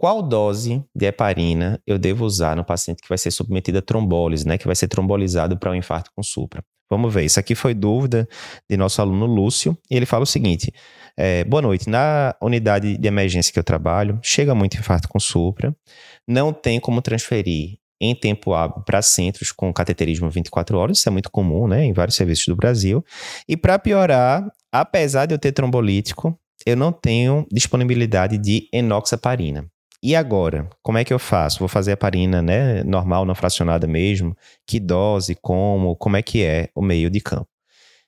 qual dose de heparina eu devo usar no paciente que vai ser submetido a trombólise, né, que vai ser trombolizado para um infarto com supra? Vamos ver, isso aqui foi dúvida de nosso aluno Lúcio, e ele fala o seguinte: é, boa noite, na unidade de emergência que eu trabalho, chega muito infarto com supra, não tem como transferir em tempo hábil para centros com cateterismo 24 horas, isso é muito comum, né, em vários serviços do Brasil. E para piorar, apesar de eu ter trombolítico, eu não tenho disponibilidade de enoxaparina. E agora, como é que eu faço? Vou fazer a parina, né, normal, não fracionada mesmo? Que dose, como, como é que é o meio de campo?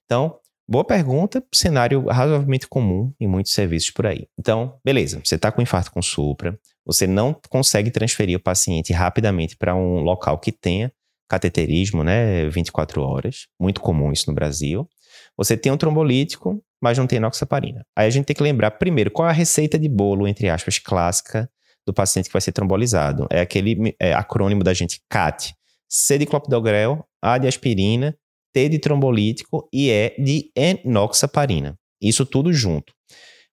Então, boa pergunta, cenário razoavelmente comum em muitos serviços por aí. Então, beleza, você está com infarto com supra, você não consegue transferir o paciente rapidamente para um local que tenha cateterismo, né, 24 horas, muito comum isso no Brasil. Você tem um trombolítico, mas não tem enoxaparina. Aí a gente tem que lembrar primeiro qual é a receita de bolo, entre aspas, clássica do paciente que vai ser trombolizado. É aquele é, acrônimo da gente CAT. C de clopidogrel, A de aspirina, T de trombolítico e E de enoxaparina. Isso tudo junto.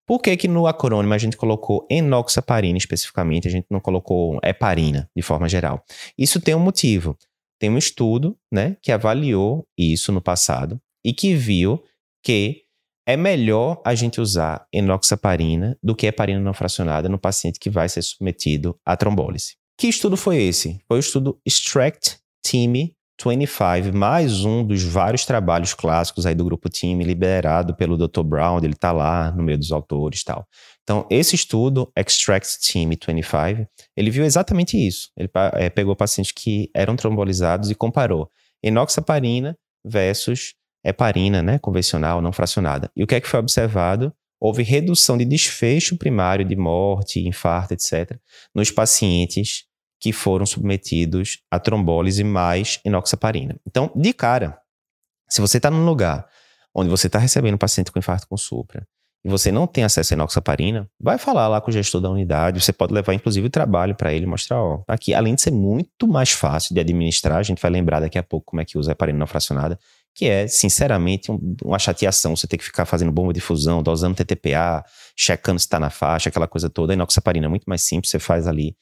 Por que que no acrônimo a gente colocou enoxaparina especificamente, a gente não colocou heparina de forma geral? Isso tem um motivo. Tem um estudo, né, que avaliou isso no passado e que viu que é melhor a gente usar enoxaparina do que heparina não fracionada no paciente que vai ser submetido à trombólise. Que estudo foi esse? Foi o estudo Extract Team 25, mais um dos vários trabalhos clássicos aí do grupo Team, liderado pelo Dr. Brown, ele está lá no meio dos autores e tal. Então, esse estudo, Extract Team 25, ele viu exatamente isso. Ele é, pegou pacientes que eram trombolizados e comparou enoxaparina versus heparina, né, convencional, não fracionada. E o que é que foi observado? Houve redução de desfecho primário de morte, infarto, etc., nos pacientes que foram submetidos a trombólise mais enoxaparina. Então, de cara, se você está num lugar onde você está recebendo um paciente com infarto com supra e você não tem acesso à enoxaparina, vai falar lá com o gestor da unidade, você pode levar inclusive o trabalho para ele mostrar, ó, aqui, além de ser muito mais fácil de administrar, a gente vai lembrar daqui a pouco como é que usa a heparina não fracionada, que é, sinceramente, um, uma chateação. Você ter que ficar fazendo bomba de fusão, dosando TTPA, checando se está na faixa, aquela coisa toda. A inoxaparina é muito mais simples, você faz ali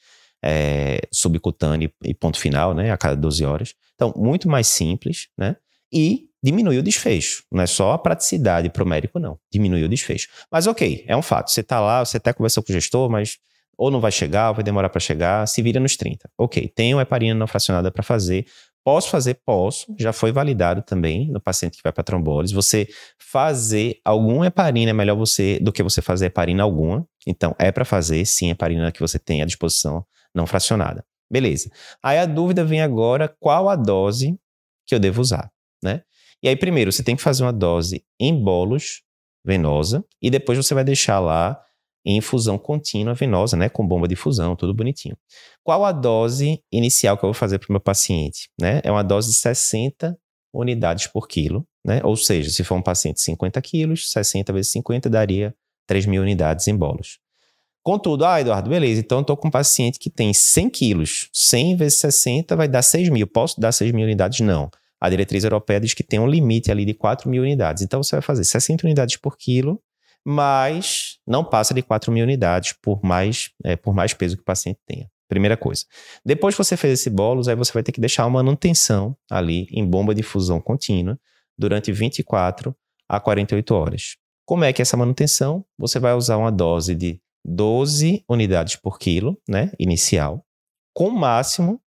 é, subcutâneo e ponto final, né, a cada 12 horas. Então, muito mais simples, né, e diminui o desfecho. Não é só a praticidade para o médico, não. Diminui o desfecho. Mas ok, é um fato. Você está lá, você até conversou com o gestor, mas ou não vai chegar, ou vai demorar para chegar, se vira nos 30. Ok, tem uma heparina não fracionada para fazer, Posso fazer? Posso. Já foi validado também no paciente que vai para trombólise. Você fazer alguma heparina é melhor você do que você fazer heparina alguma. Então, é para fazer, sim, heparina que você tem à disposição, não fracionada. Beleza. Aí a dúvida vem agora, qual a dose que eu devo usar, né? E aí, primeiro, você tem que fazer uma dose em bolos venosa e depois você vai deixar lá em infusão contínua venosa, né, com bomba de fusão, tudo bonitinho. Qual a dose inicial que eu vou fazer para o meu paciente? Né? É uma dose de 60 unidades por quilo, né? Ou seja, se for um paciente de 50 quilos, 60 vezes 50 daria 3 mil unidades em bolos. Contudo, ah, Eduardo, beleza, então eu estou com um paciente que tem 100 quilos, 100 vezes 60 vai dar 6 mil. Posso dar 6 mil unidades? Não. A diretriz europeia diz que tem um limite ali de 4 mil unidades. Então você vai fazer 60 unidades por quilo mas não passa de 4 mil unidades por mais, é, por mais peso que o paciente tenha. Primeira coisa. Depois que você fez esse bolos, aí você vai ter que deixar uma manutenção ali em bomba de fusão contínua durante 24 a 48 horas. Como é que é essa manutenção? Você vai usar uma dose de 12 unidades por quilo, né, inicial, com máximo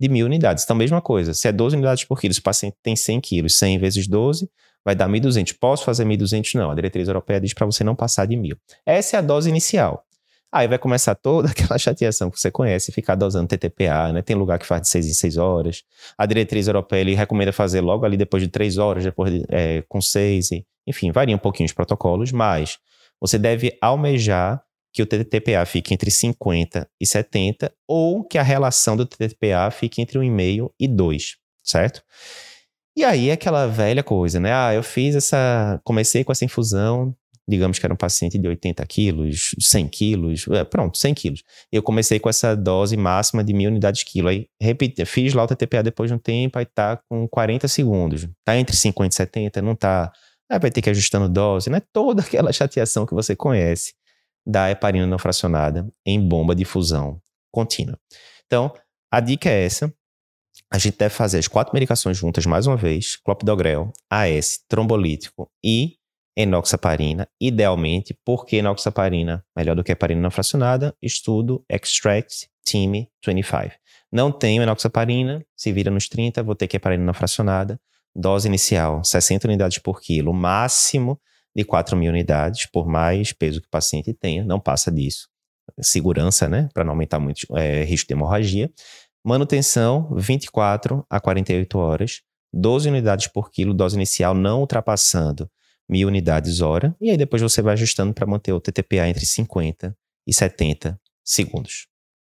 de mil unidades. Então, mesma coisa, se é 12 unidades por quilo, se o paciente tem 100 quilos, 100 vezes 12, vai dar 1.200. Posso fazer 1.200? Não. A diretriz europeia diz para você não passar de 1.000. Essa é a dose inicial. Aí vai começar toda aquela chateação que você conhece, ficar dosando TTPA, né? Tem lugar que faz de 6 em 6 horas. A diretriz europeia ele recomenda fazer logo ali depois de 3 horas, depois de, é, com 6. E, enfim, varia um pouquinho os protocolos, mas você deve almejar que o TTPA fique entre 50 e 70 ou que a relação do TTPA fique entre 1,5 e 2, certo? E aí aquela velha coisa, né? Ah, eu fiz essa. Comecei com essa infusão, digamos que era um paciente de 80 quilos, 100 quilos, é, pronto, 100 quilos. Eu comecei com essa dose máxima de mil unidades quilo. Aí repeti, fiz lá o TTPA depois de um tempo, aí tá com 40 segundos. Tá entre 50 e 70, não tá. Aí vai ter que ir ajustando dose, né? Toda aquela chateação que você conhece da heparina não fracionada em bomba de fusão contínua. Então, a dica é essa. A gente deve fazer as quatro medicações juntas mais uma vez: clopidogrel, AS, trombolítico e enoxaparina, idealmente, porque enoxaparina melhor do que heparina não fracionada? Estudo Extract Team 25. Não tenho enoxaparina, se vira nos 30, vou ter que heparina não fracionada. Dose inicial, 60 unidades por quilo, máximo de 4 mil unidades, por mais peso que o paciente tenha, não passa disso. Segurança, né, para não aumentar muito é, risco de hemorragia. Manutenção, 24 a 48 horas, 12 unidades por quilo, dose inicial não ultrapassando mil unidades hora, e aí depois você vai ajustando para manter o TTPA entre 50 e 70 segundos.